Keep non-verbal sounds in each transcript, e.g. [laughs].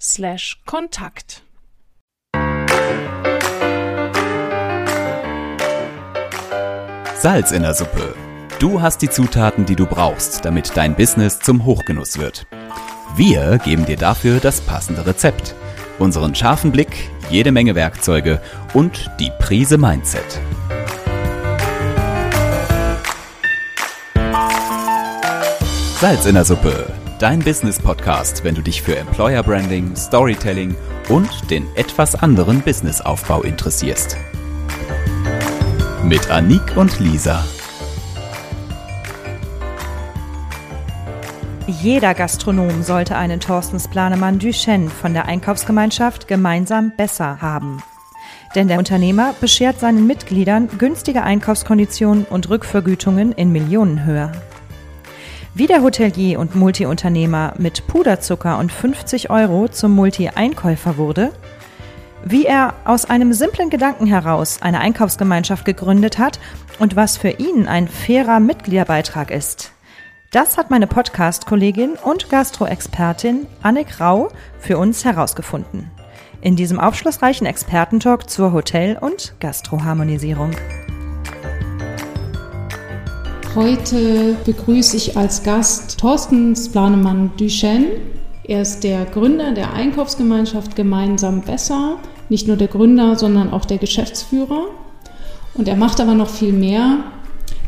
slash Kontakt. Salz in der Suppe. Du hast die Zutaten, die du brauchst, damit dein Business zum Hochgenuss wird. Wir geben dir dafür das passende Rezept, unseren scharfen Blick, jede Menge Werkzeuge und die Prise Mindset. Salz in der Suppe, dein Business-Podcast, wenn du dich für Employer Branding, Storytelling und den etwas anderen Businessaufbau interessierst. Mit Anik und Lisa. Jeder Gastronom sollte einen Thorstens Planemann Duchenne von der Einkaufsgemeinschaft gemeinsam besser haben. Denn der Unternehmer beschert seinen Mitgliedern günstige Einkaufskonditionen und Rückvergütungen in Millionenhöhe. Wie der Hotelier und Multiunternehmer mit Puderzucker und 50 Euro zum Multi-Einkäufer wurde, wie er aus einem simplen Gedanken heraus eine Einkaufsgemeinschaft gegründet hat und was für ihn ein fairer Mitgliederbeitrag ist. Das hat meine Podcast-Kollegin und Gastroexpertin Annik Rau für uns herausgefunden. In diesem aufschlussreichen Expertentalk zur Hotel- und Gastroharmonisierung. Heute begrüße ich als Gast Thorsten Splanemann Duchenne. Er ist der Gründer der Einkaufsgemeinschaft Gemeinsam Besser. Nicht nur der Gründer, sondern auch der Geschäftsführer. Und er macht aber noch viel mehr.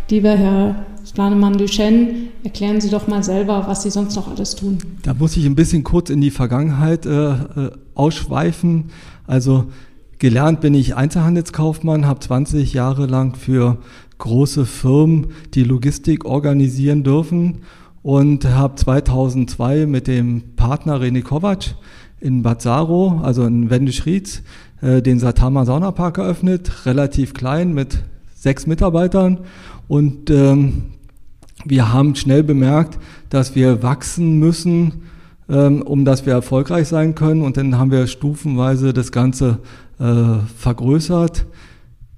Lieber Herr Splanemann Duchenne, erklären Sie doch mal selber, was Sie sonst noch alles tun. Da muss ich ein bisschen kurz in die Vergangenheit äh, äh ausschweifen. Also gelernt bin ich Einzelhandelskaufmann, habe 20 Jahre lang für große Firmen die Logistik organisieren dürfen. Und habe 2002 mit dem Partner René Kovac in Bad Saro, also in Wendisch-Rietz, äh, den Satama Saunapark eröffnet, relativ klein mit sechs Mitarbeitern. Und ähm, wir haben schnell bemerkt, dass wir wachsen müssen, ähm, um dass wir erfolgreich sein können. Und dann haben wir stufenweise das Ganze äh, vergrößert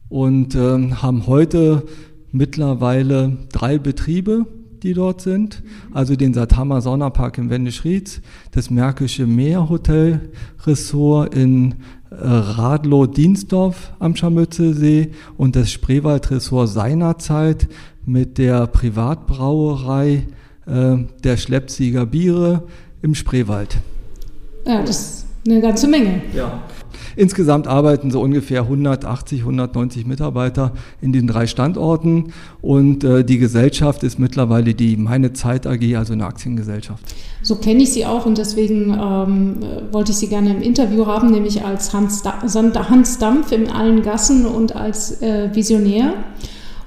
und ähm, haben heute mittlerweile drei Betriebe, die dort sind. Also den Satama Saunapark in Wendisch-Rietz, das Märkische Meerhotel Ressort in äh, Radlow-Dienstdorf am Scharmützelsee und das Spreewald Ressort seinerzeit mit der Privatbrauerei äh, der Schleppsieger Biere im Spreewald. Ja, das ist eine ganze Menge. Ja. Insgesamt arbeiten so ungefähr 180, 190 Mitarbeiter in den drei Standorten und äh, die Gesellschaft ist mittlerweile die Meine Zeit AG, also eine Aktiengesellschaft. So kenne ich sie auch und deswegen ähm, wollte ich sie gerne im Interview haben, nämlich als Hans, da Hans Dampf in allen Gassen und als äh, Visionär.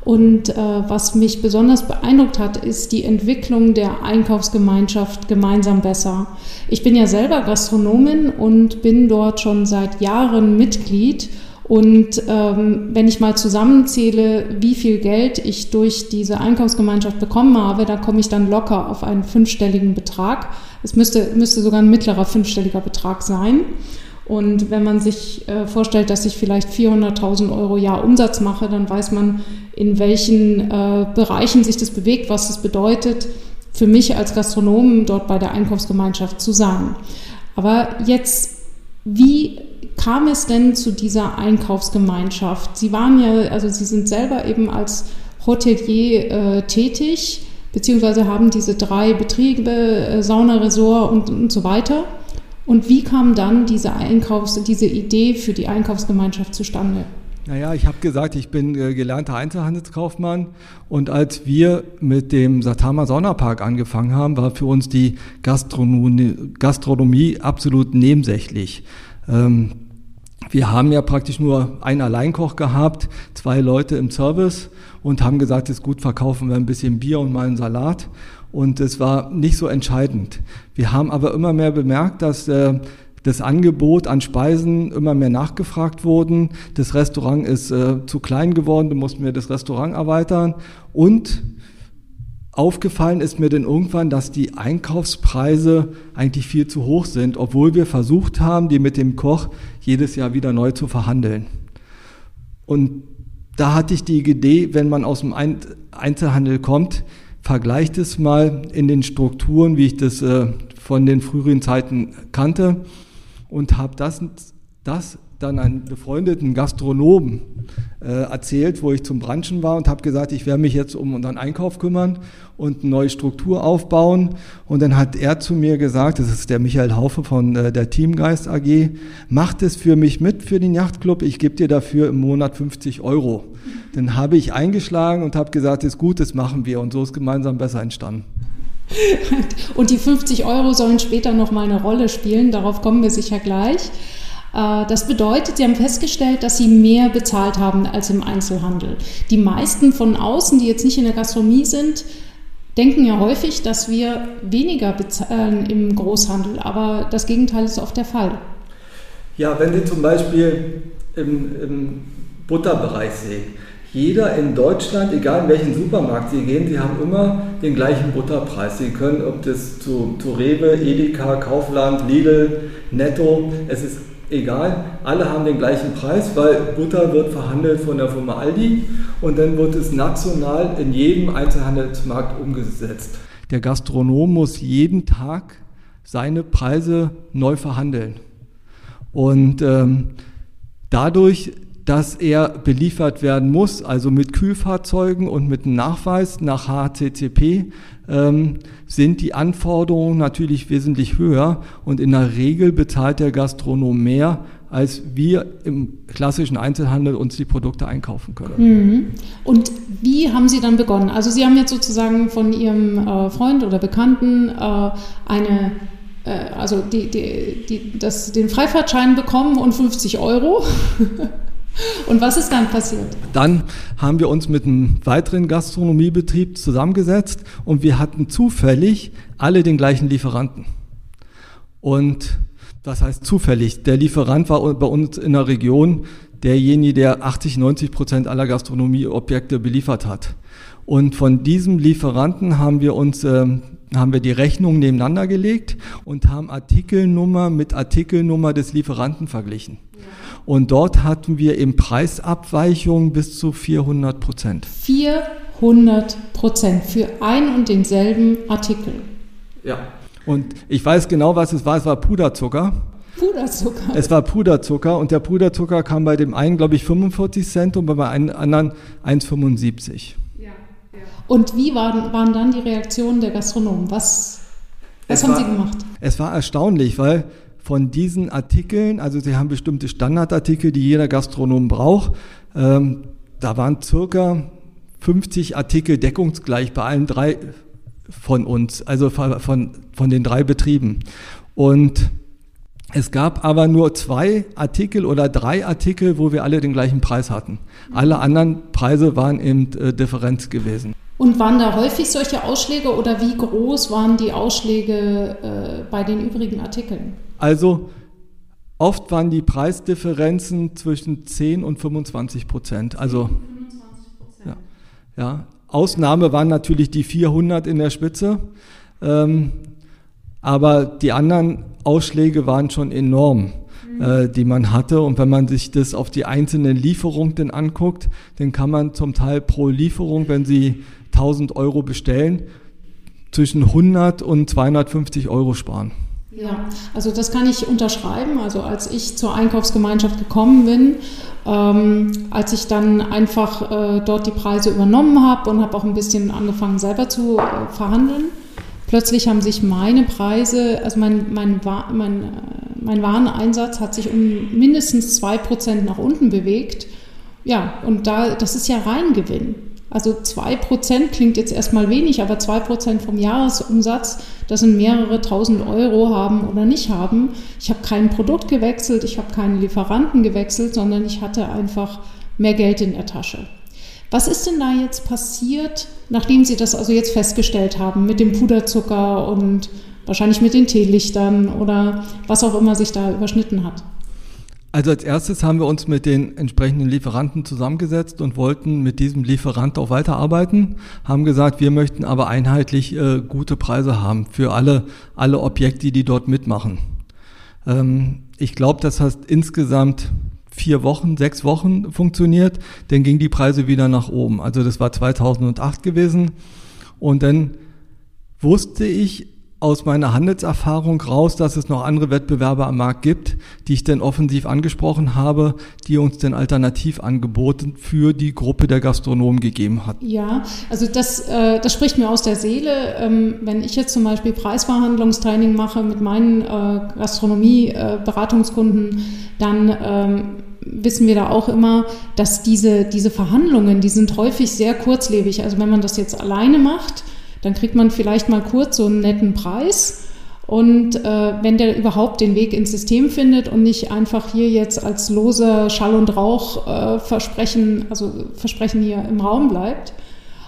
Und äh, was mich besonders beeindruckt hat, ist die Entwicklung der Einkaufsgemeinschaft gemeinsam besser. Ich bin ja selber Gastronomin und bin dort schon seit Jahren Mitglied. Und ähm, wenn ich mal zusammenzähle, wie viel Geld ich durch diese Einkaufsgemeinschaft bekommen habe, da komme ich dann locker auf einen fünfstelligen Betrag. Es müsste, müsste sogar ein mittlerer fünfstelliger Betrag sein. Und wenn man sich äh, vorstellt, dass ich vielleicht 400.000 Euro Jahr Umsatz mache, dann weiß man, in welchen äh, Bereichen sich das bewegt, was es bedeutet, für mich als Gastronomen dort bei der Einkaufsgemeinschaft zu sein. Aber jetzt, wie kam es denn zu dieser Einkaufsgemeinschaft? Sie waren ja, also Sie sind selber eben als Hotelier äh, tätig, beziehungsweise haben diese drei Betriebe, äh, Sauna, Resort und, und so weiter. Und wie kam dann diese, Einkaufs-, diese Idee für die Einkaufsgemeinschaft zustande? Naja, ich habe gesagt, ich bin äh, gelernter Einzelhandelskaufmann und als wir mit dem Satama Saunapark angefangen haben, war für uns die Gastronomie, Gastronomie absolut nebensächlich. Ähm, wir haben ja praktisch nur einen Alleinkoch gehabt, zwei Leute im Service und haben gesagt, es ist gut, verkaufen wir ein bisschen Bier und mal einen Salat. Und es war nicht so entscheidend. Wir haben aber immer mehr bemerkt, dass äh, das Angebot an Speisen immer mehr nachgefragt wurden. Das Restaurant ist äh, zu klein geworden, da mussten wir das Restaurant erweitern. Und aufgefallen ist mir dann irgendwann, dass die Einkaufspreise eigentlich viel zu hoch sind, obwohl wir versucht haben, die mit dem Koch jedes Jahr wieder neu zu verhandeln. Und da hatte ich die Idee, wenn man aus dem Einzelhandel kommt, vergleicht es mal in den Strukturen, wie ich das äh, von den früheren Zeiten kannte und habe das, das dann einen befreundeten Gastronomen äh, erzählt, wo ich zum Branchen war und habe gesagt, ich werde mich jetzt um unseren Einkauf kümmern und eine neue Struktur aufbauen. Und dann hat er zu mir gesagt, das ist der Michael Haufe von äh, der Teamgeist AG, macht es für mich mit für den Yachtclub, ich gebe dir dafür im Monat 50 Euro. Dann habe ich eingeschlagen und habe gesagt, ist gut, das machen wir. Und so ist gemeinsam besser entstanden. [laughs] Und die 50 Euro sollen später noch mal eine Rolle spielen, darauf kommen wir sicher gleich. Äh, das bedeutet, Sie haben festgestellt, dass Sie mehr bezahlt haben als im Einzelhandel. Die meisten von außen, die jetzt nicht in der Gastronomie sind, denken ja häufig, dass wir weniger bezahlen im Großhandel, aber das Gegenteil ist oft der Fall. Ja, wenn Sie zum Beispiel im, im Butterbereich sehen, jeder in Deutschland, egal in welchen Supermarkt Sie gehen, Sie haben immer den gleichen Butterpreis. Sie können, ob das zu, zu Rewe, Edeka, Kaufland, Lidl, Netto, es ist egal, alle haben den gleichen Preis, weil Butter wird verhandelt von der Firma Aldi und dann wird es national in jedem Einzelhandelsmarkt umgesetzt. Der Gastronom muss jeden Tag seine Preise neu verhandeln. Und ähm, dadurch dass er beliefert werden muss, also mit Kühlfahrzeugen und mit einem Nachweis nach HCCP, ähm, sind die Anforderungen natürlich wesentlich höher und in der Regel bezahlt der Gastronom mehr, als wir im klassischen Einzelhandel uns die Produkte einkaufen können. Mhm. Und wie haben Sie dann begonnen? Also Sie haben jetzt sozusagen von Ihrem äh, Freund oder Bekannten äh, eine äh, also die, die, die, das, den Freifahrtschein bekommen und 50 Euro. [laughs] Und was ist dann passiert? Dann haben wir uns mit einem weiteren Gastronomiebetrieb zusammengesetzt und wir hatten zufällig alle den gleichen Lieferanten. Und das heißt zufällig, der Lieferant war bei uns in der Region derjenige, der 80, 90 Prozent aller Gastronomieobjekte beliefert hat. Und von diesem Lieferanten haben wir uns äh, haben wir die Rechnung nebeneinander gelegt und haben Artikelnummer mit Artikelnummer des Lieferanten verglichen. Und dort hatten wir im Preisabweichung bis zu 400 Prozent. 400 Prozent für ein und denselben Artikel. Ja. Und ich weiß genau, was es war. Es war Puderzucker. Puderzucker. Es war Puderzucker und der Puderzucker kam bei dem einen, glaube ich, 45 Cent und bei einem anderen 1,75. Ja, ja. Und wie waren, waren dann die Reaktionen der Gastronomen? Was, was haben war, Sie gemacht? Es war erstaunlich, weil von diesen Artikeln, also sie haben bestimmte Standardartikel, die jeder Gastronom braucht. Ähm, da waren circa 50 Artikel deckungsgleich bei allen drei von uns, also von, von den drei Betrieben. Und es gab aber nur zwei Artikel oder drei Artikel, wo wir alle den gleichen Preis hatten. Alle anderen Preise waren eben äh, Differenz gewesen. Und waren da häufig solche Ausschläge oder wie groß waren die Ausschläge äh, bei den übrigen Artikeln? Also oft waren die Preisdifferenzen zwischen 10 und 25 Prozent. Also 25 ja, ja. Ausnahme waren natürlich die 400 in der Spitze, ähm, aber die anderen Ausschläge waren schon enorm. äh, die man hatte. Und wenn man sich das auf die einzelnen Lieferungen dann anguckt, dann kann man zum Teil pro Lieferung, wenn Sie 1000 Euro bestellen, zwischen 100 und 250 Euro sparen. Ja, also das kann ich unterschreiben. Also als ich zur Einkaufsgemeinschaft gekommen bin, ähm, als ich dann einfach äh, dort die Preise übernommen habe und habe auch ein bisschen angefangen selber zu äh, verhandeln, plötzlich haben sich meine Preise, also mein, mein, mein, äh, mein Wareneinsatz hat sich um mindestens 2% nach unten bewegt. Ja, und da, das ist ja Reingewinn. Also 2% klingt jetzt erstmal wenig, aber 2% vom Jahresumsatz, das sind mehrere tausend Euro haben oder nicht haben. Ich habe kein Produkt gewechselt, ich habe keinen Lieferanten gewechselt, sondern ich hatte einfach mehr Geld in der Tasche. Was ist denn da jetzt passiert, nachdem Sie das also jetzt festgestellt haben mit dem Puderzucker und wahrscheinlich mit den Teelichtern oder was auch immer sich da überschnitten hat? Also als erstes haben wir uns mit den entsprechenden Lieferanten zusammengesetzt und wollten mit diesem Lieferant auch weiterarbeiten, haben gesagt, wir möchten aber einheitlich äh, gute Preise haben für alle, alle Objekte, die dort mitmachen. Ähm, ich glaube, das hat insgesamt vier Wochen, sechs Wochen funktioniert, dann ging die Preise wieder nach oben. Also das war 2008 gewesen und dann wusste ich, aus meiner Handelserfahrung raus, dass es noch andere Wettbewerber am Markt gibt, die ich denn offensiv angesprochen habe, die uns denn Alternativangebote für die Gruppe der Gastronomen gegeben hat. Ja, also das, äh, das spricht mir aus der Seele. Ähm, wenn ich jetzt zum Beispiel Preisverhandlungstraining mache mit meinen äh, Gastronomie-Beratungskunden, äh, dann ähm, wissen wir da auch immer, dass diese, diese Verhandlungen, die sind häufig sehr kurzlebig. Also wenn man das jetzt alleine macht, dann kriegt man vielleicht mal kurz so einen netten Preis. Und äh, wenn der überhaupt den Weg ins System findet und nicht einfach hier jetzt als loser Schall und Rauch äh, Versprechen, also Versprechen hier im Raum bleibt.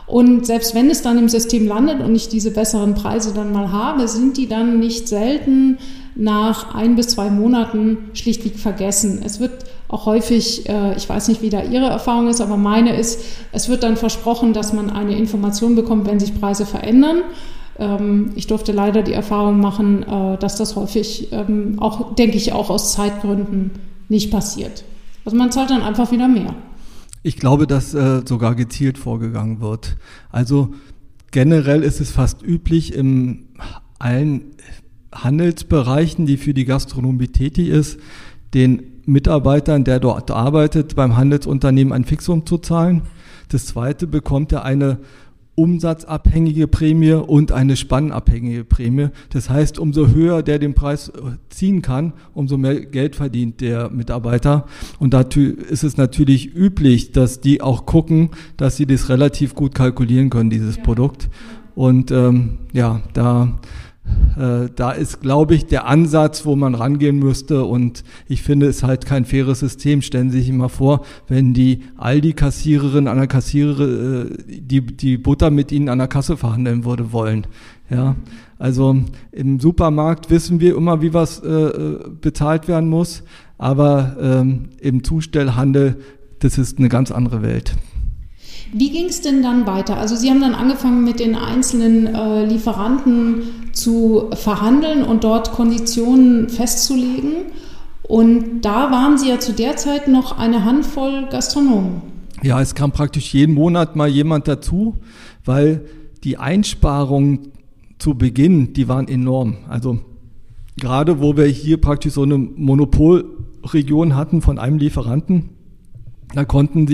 Und selbst wenn es dann im System landet und ich diese besseren Preise dann mal habe, sind die dann nicht selten nach ein bis zwei Monaten schlichtweg vergessen. Es wird auch häufig, äh, ich weiß nicht, wie da Ihre Erfahrung ist, aber meine ist, es wird dann versprochen, dass man eine Information bekommt, wenn sich Preise verändern. Ähm, ich durfte leider die Erfahrung machen, äh, dass das häufig, ähm, auch denke ich, auch aus Zeitgründen nicht passiert. Also man zahlt dann einfach wieder mehr. Ich glaube, dass äh, sogar gezielt vorgegangen wird. Also generell ist es fast üblich in allen Handelsbereichen, die für die Gastronomie tätig ist, den Mitarbeitern, der dort arbeitet, beim Handelsunternehmen ein Fixum zu zahlen. Das zweite bekommt er eine umsatzabhängige Prämie und eine spannabhängige Prämie. Das heißt, umso höher der den Preis ziehen kann, umso mehr Geld verdient der Mitarbeiter. Und dazu ist es natürlich üblich, dass die auch gucken, dass sie das relativ gut kalkulieren können, dieses ja. Produkt. Und ähm, ja, da äh, da ist, glaube ich, der Ansatz, wo man rangehen müsste. Und ich finde es halt kein faires System. Stellen Sie sich mal vor, wenn die Aldi-Kassiererin an der Kassierer äh, die, die Butter mit Ihnen an der Kasse verhandeln würde wollen. Ja, also im Supermarkt wissen wir immer, wie was äh, äh bezahlt werden muss. Aber ähm, im Zustellhandel, das ist eine ganz andere Welt. Wie ging es denn dann weiter? Also Sie haben dann angefangen mit den einzelnen äh, Lieferanten zu verhandeln und dort Konditionen festzulegen. Und da waren Sie ja zu der Zeit noch eine Handvoll Gastronomen. Ja, es kam praktisch jeden Monat mal jemand dazu, weil die Einsparungen zu Beginn, die waren enorm. Also gerade wo wir hier praktisch so eine Monopolregion hatten von einem Lieferanten, da konnten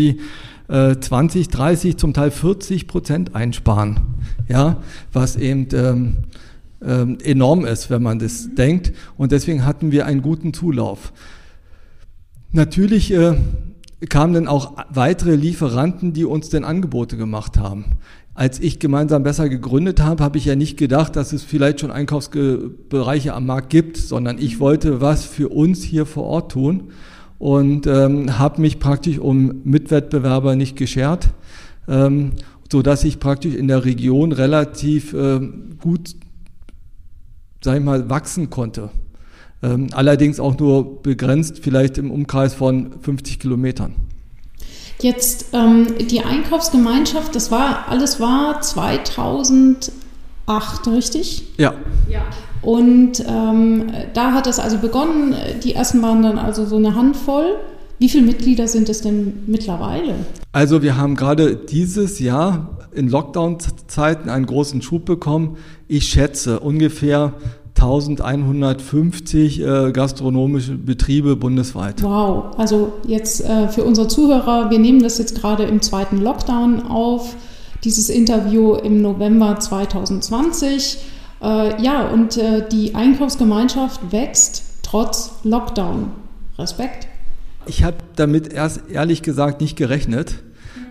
sie 20, äh, 30, zum Teil 40 Prozent einsparen. Ja, was eben ähm, ähm, enorm ist, wenn man das denkt. Und deswegen hatten wir einen guten Zulauf. Natürlich äh, kamen dann auch weitere Lieferanten, die uns denn Angebote gemacht haben. Als ich gemeinsam besser gegründet habe, habe ich ja nicht gedacht, dass es vielleicht schon Einkaufsbereiche am Markt gibt, sondern ich wollte was für uns hier vor Ort tun und ähm, habe mich praktisch um Mitwettbewerber nicht geschert, ähm, so dass ich praktisch in der Region relativ ähm, gut, sag ich mal, wachsen konnte. Ähm, allerdings auch nur begrenzt, vielleicht im Umkreis von 50 Kilometern. Jetzt ähm, die Einkaufsgemeinschaft, das war alles war 2008 acht, richtig? Ja. Ja. Und ähm, da hat es also begonnen. Die ersten waren dann also so eine Handvoll. Wie viele Mitglieder sind es denn mittlerweile? Also wir haben gerade dieses Jahr in Lockdown-Zeiten einen großen Schub bekommen. Ich schätze ungefähr 1150 äh, gastronomische Betriebe bundesweit. Wow, also jetzt äh, für unsere Zuhörer, wir nehmen das jetzt gerade im zweiten Lockdown auf, dieses Interview im November 2020. Äh, ja, und äh, die Einkaufsgemeinschaft wächst trotz Lockdown. Respekt. Ich habe damit erst ehrlich gesagt nicht gerechnet,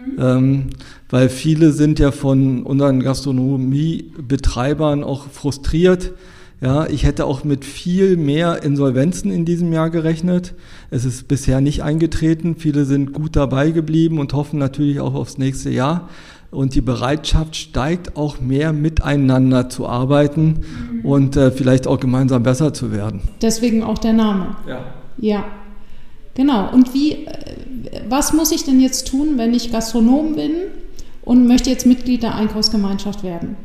mhm. ähm, weil viele sind ja von unseren Gastronomiebetreibern auch frustriert. Ja, ich hätte auch mit viel mehr Insolvenzen in diesem Jahr gerechnet. Es ist bisher nicht eingetreten. Viele sind gut dabei geblieben und hoffen natürlich auch aufs nächste Jahr und die Bereitschaft steigt auch mehr miteinander zu arbeiten mhm. und äh, vielleicht auch gemeinsam besser zu werden. Deswegen auch der Name. Ja. Ja. Genau. Und wie, äh, was muss ich denn jetzt tun, wenn ich Gastronom bin und möchte jetzt Mitglied der Einkaufsgemeinschaft werden?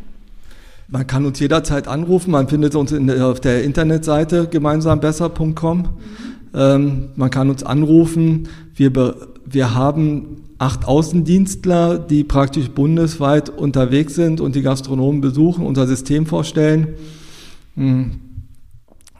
Man kann uns jederzeit anrufen. Man findet uns der, auf der Internetseite gemeinsambesser.com. Mhm. Ähm, man kann uns anrufen. Wir, wir haben acht Außendienstler, die praktisch bundesweit unterwegs sind und die Gastronomen besuchen, unser System vorstellen. Hm.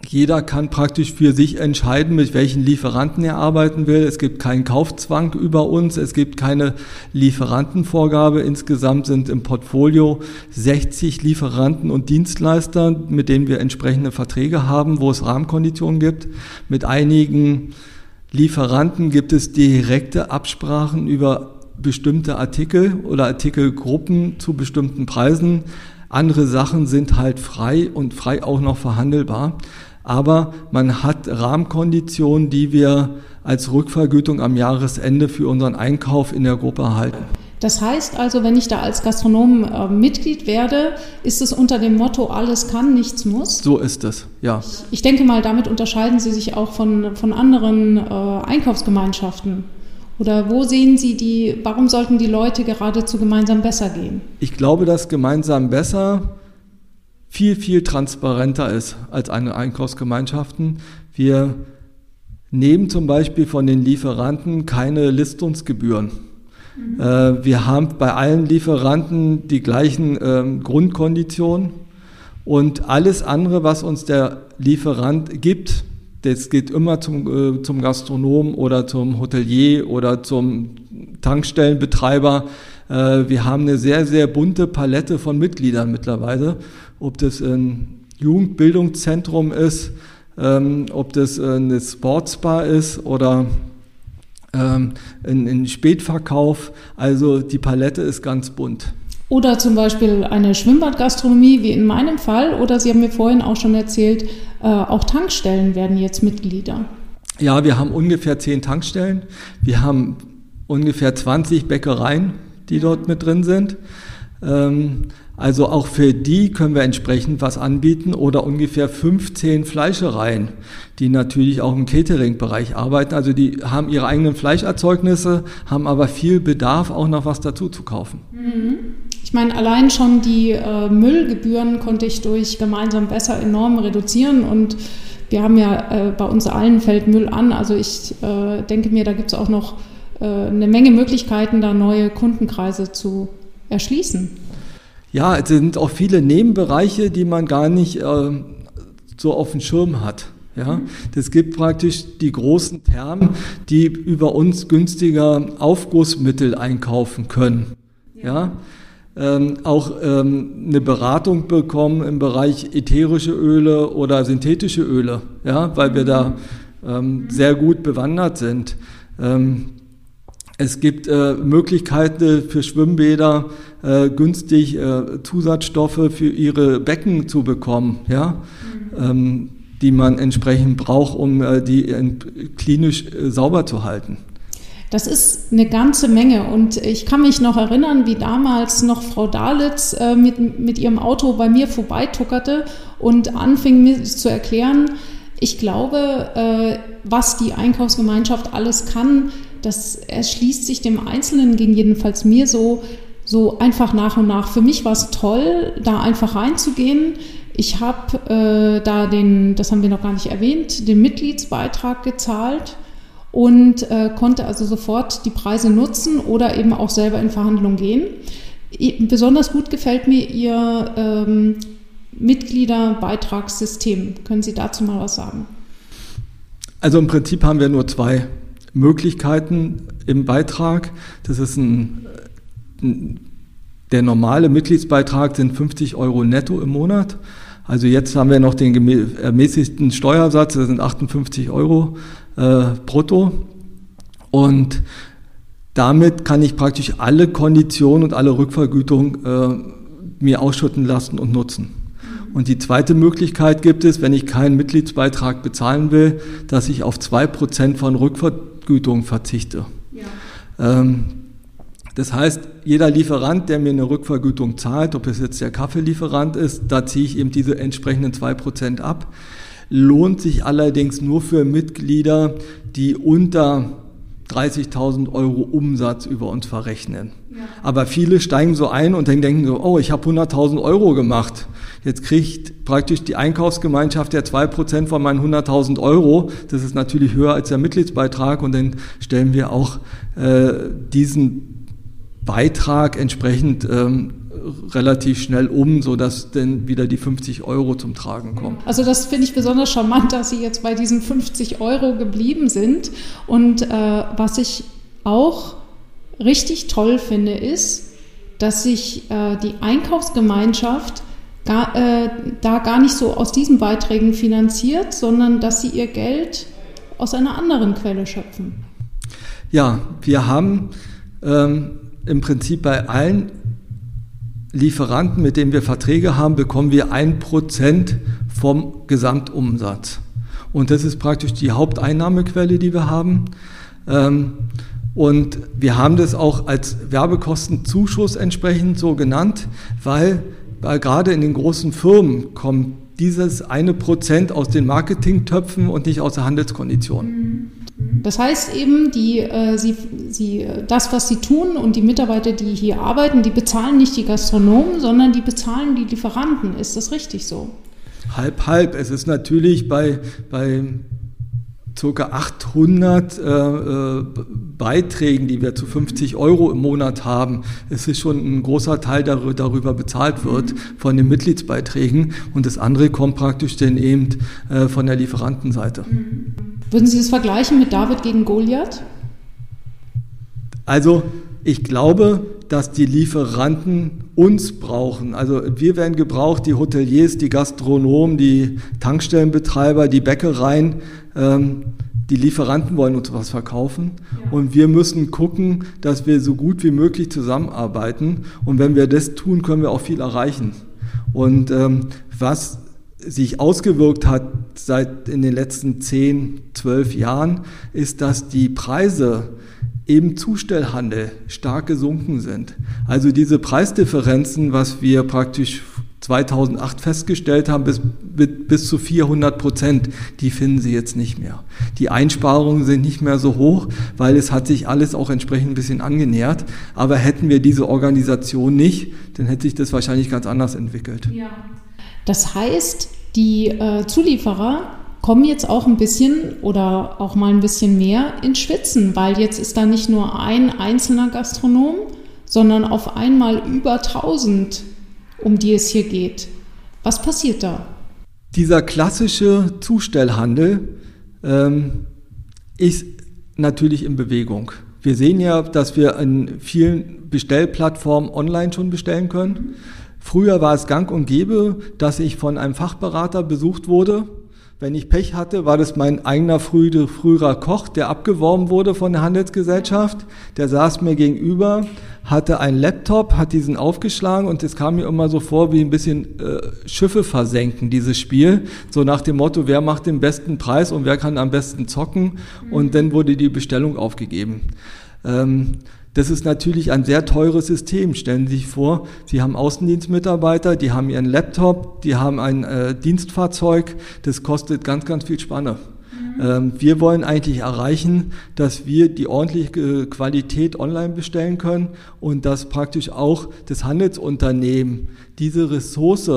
Jeder kann praktisch für sich entscheiden, mit welchen Lieferanten er arbeiten will. Es gibt keinen Kaufzwang über uns. Es gibt keine Lieferantenvorgabe. Insgesamt sind im Portfolio 60 Lieferanten und Dienstleister, mit denen wir entsprechende Verträge haben, wo es Rahmenkonditionen gibt. Mit einigen Lieferanten gibt es direkte Absprachen über bestimmte Artikel oder Artikelgruppen zu bestimmten Preisen. Andere Sachen sind halt frei und frei auch noch verhandelbar. Aber man hat Rahmenkonditionen, die wir als Rückvergütung am Jahresende für unseren Einkauf in der Gruppe erhalten. Das heißt also, wenn ich da als Gastronom äh, Mitglied werde, ist es unter dem Motto alles kann, nichts muss? So ist es, ja. Ich, denke mal, damit unterscheiden Sie sich auch von, von anderen äh, Einkaufsgemeinschaften. Oder wo sehen Sie die, warum sollten die Leute geradezu gemeinsam besser gehen? Ich glaube, dass gemeinsam besser viel, viel transparenter ist als eine Einkaufsgemeinschaften. Wir nehmen zum Beispiel von den Lieferanten keine Listungsgebühren. Äh, wir haben bei allen Lieferanten die gleichen ähm, Grundkonditionen und alles andere, was uns der Lieferant gibt, das geht immer zum, äh, zum Gastronom oder zum Hotelier oder zum Tankstellenbetreiber. Äh, wir haben eine sehr, sehr bunte Palette von Mitgliedern mittlerweile. Ob das ein Jugendbildungszentrum ist, ähm, ob das eine Sportsbar ist oder ähm, in, in Spätverkauf. Also die Palette ist ganz bunt. Oder zum Beispiel eine Schwimmbadgastronomie, wie in meinem Fall. Oder Sie haben mir vorhin auch schon erzählt, äh, auch Tankstellen werden jetzt Mitglieder. Ja, wir haben ungefähr zehn Tankstellen. Wir haben ungefähr 20 Bäckereien, die dort mit drin sind. Ähm, also auch für die können wir entsprechend was anbieten oder ungefähr 15 Fleischereien, die natürlich auch im Catering-Bereich arbeiten. Also die haben ihre eigenen Fleischerzeugnisse, haben aber viel Bedarf, auch noch was dazu zu kaufen. Mhm. Ich meine, allein schon die äh, Müllgebühren konnte ich durch gemeinsam besser enorm reduzieren und wir haben ja äh, bei uns allen fällt Müll an. Also ich äh, denke mir, da gibt es auch noch äh, eine Menge Möglichkeiten, da neue Kundenkreise zu erschließen. Ja, es sind auch viele Nebenbereiche, die man gar nicht äh, so auf dem Schirm hat. Ja, das gibt praktisch die großen Thermen, die über uns günstiger Aufgussmittel einkaufen können. Ja, ähm, auch ähm, eine Beratung bekommen im Bereich ätherische Öle oder synthetische Öle, ja, weil wir da ähm, sehr gut bewandert sind. Ähm, es gibt äh, Möglichkeiten für Schwimmbäder, äh, günstig äh, Zusatzstoffe für ihre Becken zu bekommen, ja, mhm. ähm, die man entsprechend braucht, um äh, die klinisch äh, sauber zu halten. Das ist eine ganze Menge und ich kann mich noch erinnern, wie damals noch Frau Dalitz äh, mit, mit ihrem Auto bei mir vorbeituckerte und anfing mir zu erklären, ich glaube, äh, was die Einkaufsgemeinschaft alles kann, das erschließt sich dem Einzelnen, ging jedenfalls mir so, so einfach nach und nach. Für mich war es toll, da einfach reinzugehen. Ich habe äh, da den, das haben wir noch gar nicht erwähnt, den Mitgliedsbeitrag gezahlt und äh, konnte also sofort die Preise nutzen oder eben auch selber in Verhandlungen gehen. Besonders gut gefällt mir Ihr ähm, Mitgliederbeitragssystem. Können Sie dazu mal was sagen? Also im Prinzip haben wir nur zwei Möglichkeiten im Beitrag. Das ist ein der normale Mitgliedsbeitrag sind 50 Euro netto im Monat. Also jetzt haben wir noch den ermäßigten Steuersatz, das sind 58 Euro äh, brutto. Und damit kann ich praktisch alle Konditionen und alle Rückvergütung äh, mir ausschütten lassen und nutzen. Und die zweite Möglichkeit gibt es, wenn ich keinen Mitgliedsbeitrag bezahlen will, dass ich auf zwei Prozent von Rückvergütung verzichte. Ja. Ähm, das heißt, jeder Lieferant, der mir eine Rückvergütung zahlt, ob es jetzt der Kaffeelieferant ist, da ziehe ich eben diese entsprechenden 2% ab. Lohnt sich allerdings nur für Mitglieder, die unter 30.000 Euro Umsatz über uns verrechnen. Ja. Aber viele steigen so ein und dann denken so, oh, ich habe 100.000 Euro gemacht. Jetzt kriegt praktisch die Einkaufsgemeinschaft ja 2% von meinen 100.000 Euro. Das ist natürlich höher als der Mitgliedsbeitrag und dann stellen wir auch äh, diesen Beitrag entsprechend ähm, relativ schnell um, sodass dann wieder die 50 Euro zum Tragen kommen. Also das finde ich besonders charmant, dass Sie jetzt bei diesen 50 Euro geblieben sind. Und äh, was ich auch richtig toll finde, ist, dass sich äh, die Einkaufsgemeinschaft gar, äh, da gar nicht so aus diesen Beiträgen finanziert, sondern dass sie ihr Geld aus einer anderen Quelle schöpfen. Ja, wir haben ähm, im Prinzip bei allen Lieferanten, mit denen wir Verträge haben, bekommen wir ein Prozent vom Gesamtumsatz. Und das ist praktisch die Haupteinnahmequelle, die wir haben. Ähm, und wir haben das auch als Werbekostenzuschuss entsprechend so genannt, weil, weil gerade in den großen Firmen kommt dieses eine Prozent aus den Marketingtöpfen und nicht aus der Handelskondition. Mhm. Das heißt eben, die, äh, sie, sie, das, was sie tun und die Mitarbeiter, die hier arbeiten, die bezahlen nicht die Gastronomen, sondern die bezahlen die Lieferanten. Ist das richtig so? Halb, halb. Es ist natürlich bei, bei ca. 800 äh, äh, Beiträgen, die wir zu 50 Euro im Monat haben, es ist schon ein großer Teil darüber, darüber bezahlt wird von den Mitgliedsbeiträgen und das andere kommt praktisch dann eben äh, von der Lieferantenseite. Würden Sie das vergleichen mit David gegen Goliath? Also ich glaube, dass die Lieferanten uns brauchen. Also wir werden gebraucht, die Hoteliers, die Gastronomen, die Tankstellenbetreiber, die Bäckereien. Ähm, die Lieferanten wollen uns was verkaufen ja. und wir müssen gucken, dass wir so gut wie möglich zusammenarbeiten. Und wenn wir das tun, können wir auch viel erreichen. Und ähm, was sich ausgewirkt hat seit in den letzten 10, 12 Jahren, ist, dass die Preise im Zustellhandel stark gesunken sind. Also diese Preisdifferenzen, was wir praktisch 2008 festgestellt haben, bis, bis zu 400 Prozent, die finden Sie jetzt nicht mehr. Die Einsparungen sind nicht mehr so hoch, weil es hat sich alles auch entsprechend ein bisschen angenähert. Aber hätten wir diese Organisation nicht, dann hätte sich das wahrscheinlich ganz anders entwickelt. Ja. Das heißt, die äh, Zulieferer kommen jetzt auch ein bisschen oder auch mal ein bisschen mehr ins Schwitzen, weil jetzt ist da nicht nur ein einzelner Gastronom, sondern auf einmal über 1000, um die es hier geht. Was passiert da? Dieser klassische Zustellhandel ähm, ist natürlich in Bewegung. Wir sehen ja, dass wir in vielen Bestellplattformen online schon bestellen können. Früher war es gang und gäbe, dass ich von einem Fachberater besucht wurde wenn ich Pech hatte, war das mein eigener früherer Koch, der abgeworben wurde von der Handelsgesellschaft. Der saß mir gegenüber, hatte einen Laptop, hat diesen aufgeschlagen und es kam mir immer so vor wie ein bisschen äh, Schiffe versenken, dieses Spiel. So nach dem Motto, wer macht den besten Preis und wer kann am besten zocken. Und dann wurde die Bestellung aufgegeben. Ähm, das ist natürlich ein sehr teures System. Stellen Sie sich vor, Sie haben Außendienstmitarbeiter, die haben ihren Laptop, die haben ein äh, Dienstfahrzeug, das kostet ganz, ganz viel Spanne. Ähm, wir wollen eigentlich erreichen, dass wir die ordentliche Qualität online bestellen können und dass praktisch auch das Handelsunternehmen diese Ressource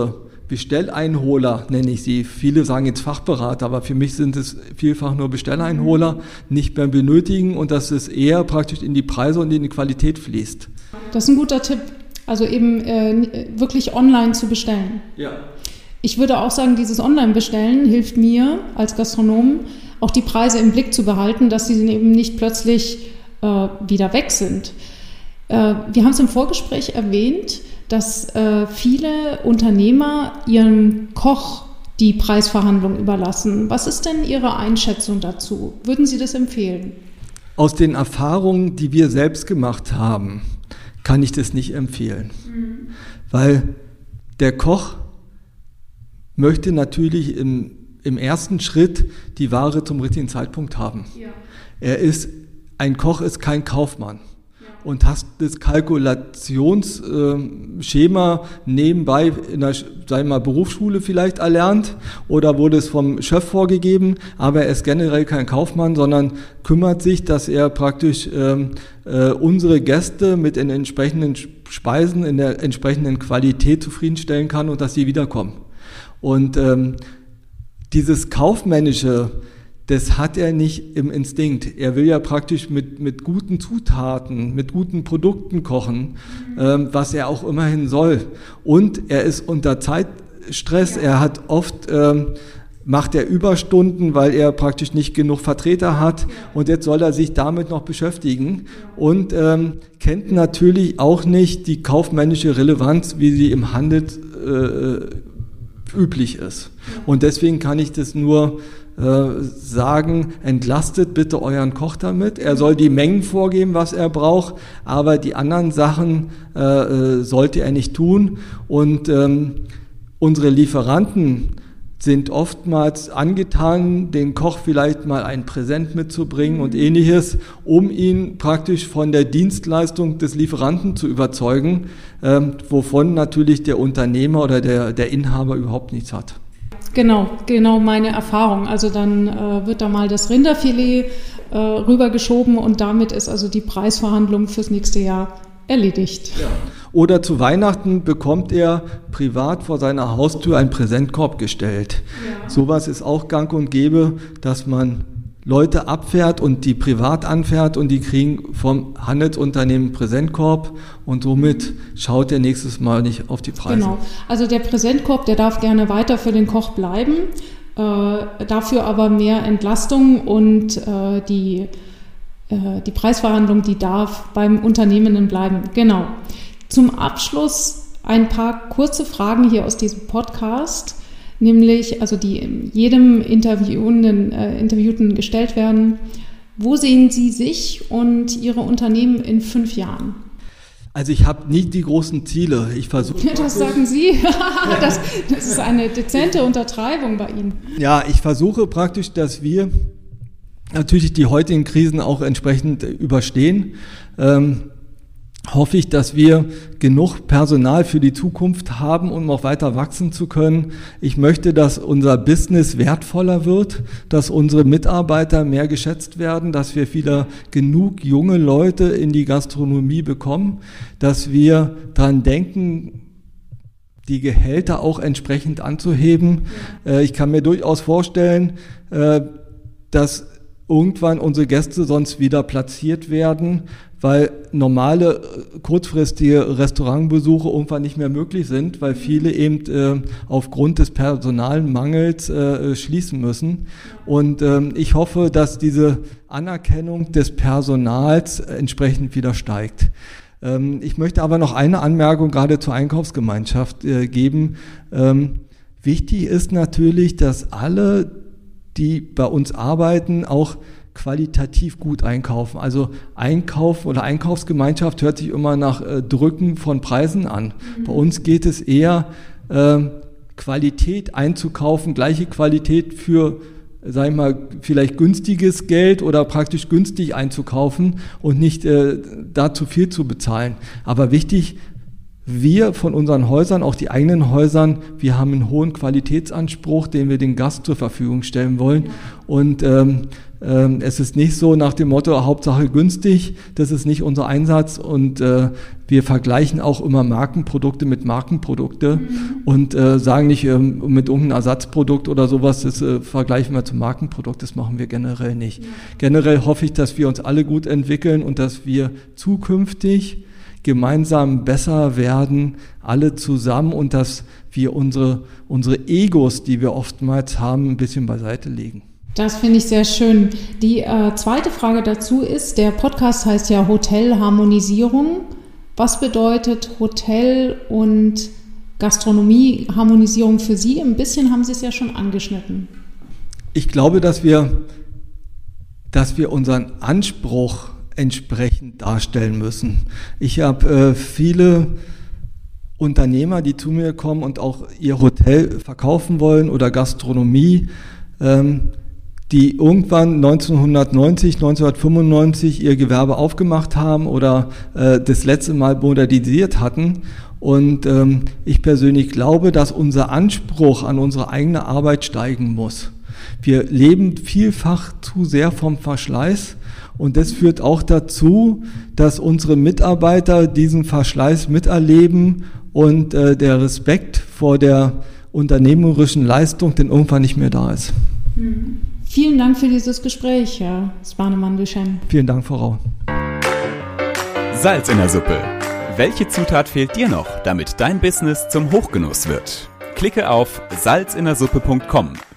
Bestelleinholer nenne ich sie. Viele sagen jetzt Fachberater, aber für mich sind es vielfach nur Bestelleinholer, nicht mehr benötigen und dass es eher praktisch in die Preise und in die Qualität fließt. Das ist ein guter Tipp. Also eben äh, wirklich online zu bestellen. Ja. Ich würde auch sagen, dieses Online-Bestellen hilft mir als Gastronom, auch die Preise im Blick zu behalten, dass sie eben nicht plötzlich äh, wieder weg sind. Äh, wir haben es im Vorgespräch erwähnt, dass äh, viele Unternehmer ihrem Koch die Preisverhandlung überlassen. Was ist denn Ihre Einschätzung dazu? Würden Sie das empfehlen? Aus den Erfahrungen, die wir selbst gemacht haben, kann ich das nicht empfehlen. Mhm. Weil der Koch möchte natürlich im, im ersten Schritt die Ware zum richtigen Zeitpunkt haben. Ja. Er ist, ein Koch ist kein Kaufmann und hast das Kalkulationsschema nebenbei in der sagen mal, Berufsschule vielleicht erlernt oder wurde es vom Chef vorgegeben, aber er ist generell kein Kaufmann, sondern kümmert sich, dass er praktisch ähm, äh, unsere Gäste mit den entsprechenden Speisen in der entsprechenden Qualität zufriedenstellen kann und dass sie wiederkommen. Und ähm, dieses kaufmännische das hat er nicht im Instinkt. Er will ja praktisch mit, mit guten Zutaten, mit guten Produkten kochen, ähm, was er auch immerhin soll. Und er ist unter Zeitstress. Er hat oft, ähm, macht er Überstunden, weil er praktisch nicht genug Vertreter hat. Und jetzt soll er sich damit noch beschäftigen. Und ähm, kennt natürlich auch nicht die kaufmännische Relevanz, wie sie im Handel äh, üblich ist. Und deswegen kann ich das nur sagen, entlastet bitte euren Koch damit. Er soll die Mengen vorgeben, was er braucht, aber die anderen Sachen äh, äh, sollte er nicht tun. Und ähm, unsere Lieferanten sind oftmals angetan, den Koch vielleicht mal ein Präsent mitzubringen und ähnliches, um ihn praktisch von der Dienstleistung des Lieferanten zu überzeugen, ähm, wovon natürlich der Unternehmer oder der, der Inhaber überhaupt nichts hat. Genau, genau meine Erfahrung. Also dann äh, wird da mal das Rinderfilet äh, rübergeschoben und damit ist also die Preisverhandlung fürs nächste Jahr erledigt. Ja. Oder zu Weihnachten bekommt er privat vor seiner Haustür einen Präsentkorb gestellt. Ja. Sowas ist auch gang und gäbe, dass man Leute abfährt und die privat anfährt und die kriegen vom Handelsunternehmen Präsentkorb und somit schaut er nächstes Mal nicht auf die Preise. Genau. Also der Präsentkorb, der darf gerne weiter für den Koch bleiben, äh, dafür aber mehr Entlastung und äh, die, äh, die Preisverhandlung, die darf beim Unternehmenden bleiben. Genau. Zum Abschluss ein paar kurze Fragen hier aus diesem Podcast nämlich, also die jedem Interviewenden, äh, Interviewten gestellt werden. Wo sehen Sie sich und Ihre Unternehmen in fünf Jahren? Also ich habe nie die großen Ziele. Ich versuche. [laughs] Das sagen Sie. [laughs] das, das, ist eine dezente Untertreibung bei Ihnen. Ja, ich versuche praktisch, dass wir natürlich die heutigen Krisen auch entsprechend überstehen. Ähm, hoffe ich, dass wir genug Personal für die Zukunft haben, um auch weiter wachsen zu können. Ich möchte, dass unser Business wertvoller wird, dass unsere Mitarbeiter mehr geschätzt werden, dass wir wieder genug junge Leute in die Gastronomie bekommen, dass wir daran denken, die Gehälter auch entsprechend anzuheben. Äh, ich kann mir durchaus vorstellen, äh, dass irgendwann unsere Gäste sonst wieder platziert werden, weil normale äh, kurzfristige Restaurantbesuche irgendwann nicht mehr möglich sind, weil viele eben äh, aufgrund des Personalmangels äh, schließen müssen. Und ähm, ich hoffe, dass diese Anerkennung des Personals entsprechend wieder steigt. Ähm, ich möchte aber noch eine Anmerkung gerade zur Einkaufsgemeinschaft äh, geben. Ähm, wichtig ist natürlich, dass alle, die bei uns arbeiten, auch qualitativ gut einkaufen. Also Einkauf oder Einkaufsgemeinschaft hört sich immer nach äh, Drücken von Preisen an. Mhm. Bei uns geht es eher äh, Qualität einzukaufen, gleiche Qualität für sag ich mal, vielleicht günstiges Geld oder praktisch günstig einzukaufen und nicht äh, da zu viel zu bezahlen. Aber wichtig, wir von unseren Häusern, auch die eigenen Häusern, wir haben einen hohen Qualitätsanspruch, den wir den Gast zur Verfügung stellen wollen. Und ähm, ähm, es ist nicht so nach dem Motto Hauptsache günstig, das ist nicht unser Einsatz. Und äh, wir vergleichen auch immer Markenprodukte mit Markenprodukte mhm. und äh, sagen nicht ähm, mit irgendeinem Ersatzprodukt oder sowas, das äh, vergleichen wir zum Markenprodukt, das machen wir generell nicht. Ja. Generell hoffe ich, dass wir uns alle gut entwickeln und dass wir zukünftig gemeinsam besser werden, alle zusammen und dass wir unsere, unsere Egos, die wir oftmals haben, ein bisschen beiseite legen. Das finde ich sehr schön. Die äh, zweite Frage dazu ist, der Podcast heißt ja Hotelharmonisierung. Was bedeutet Hotel und Gastronomieharmonisierung für Sie? Ein bisschen haben Sie es ja schon angeschnitten. Ich glaube, dass wir, dass wir unseren Anspruch entsprechend darstellen müssen. Ich habe äh, viele Unternehmer, die zu mir kommen und auch ihr Hotel verkaufen wollen oder Gastronomie, ähm, die irgendwann 1990, 1995 ihr Gewerbe aufgemacht haben oder äh, das letzte Mal modernisiert hatten. Und ähm, ich persönlich glaube, dass unser Anspruch an unsere eigene Arbeit steigen muss. Wir leben vielfach zu sehr vom Verschleiß und das führt auch dazu, dass unsere Mitarbeiter diesen Verschleiß miterleben und äh, der Respekt vor der unternehmerischen Leistung denn irgendwann nicht mehr da ist. Mhm. Vielen Dank für dieses Gespräch, Herr Spanemann-Duchen. Vielen Dank, Frau Rau. Salz in der Suppe. Welche Zutat fehlt dir noch, damit dein Business zum Hochgenuss wird? Klicke auf salzinnersuppe.com,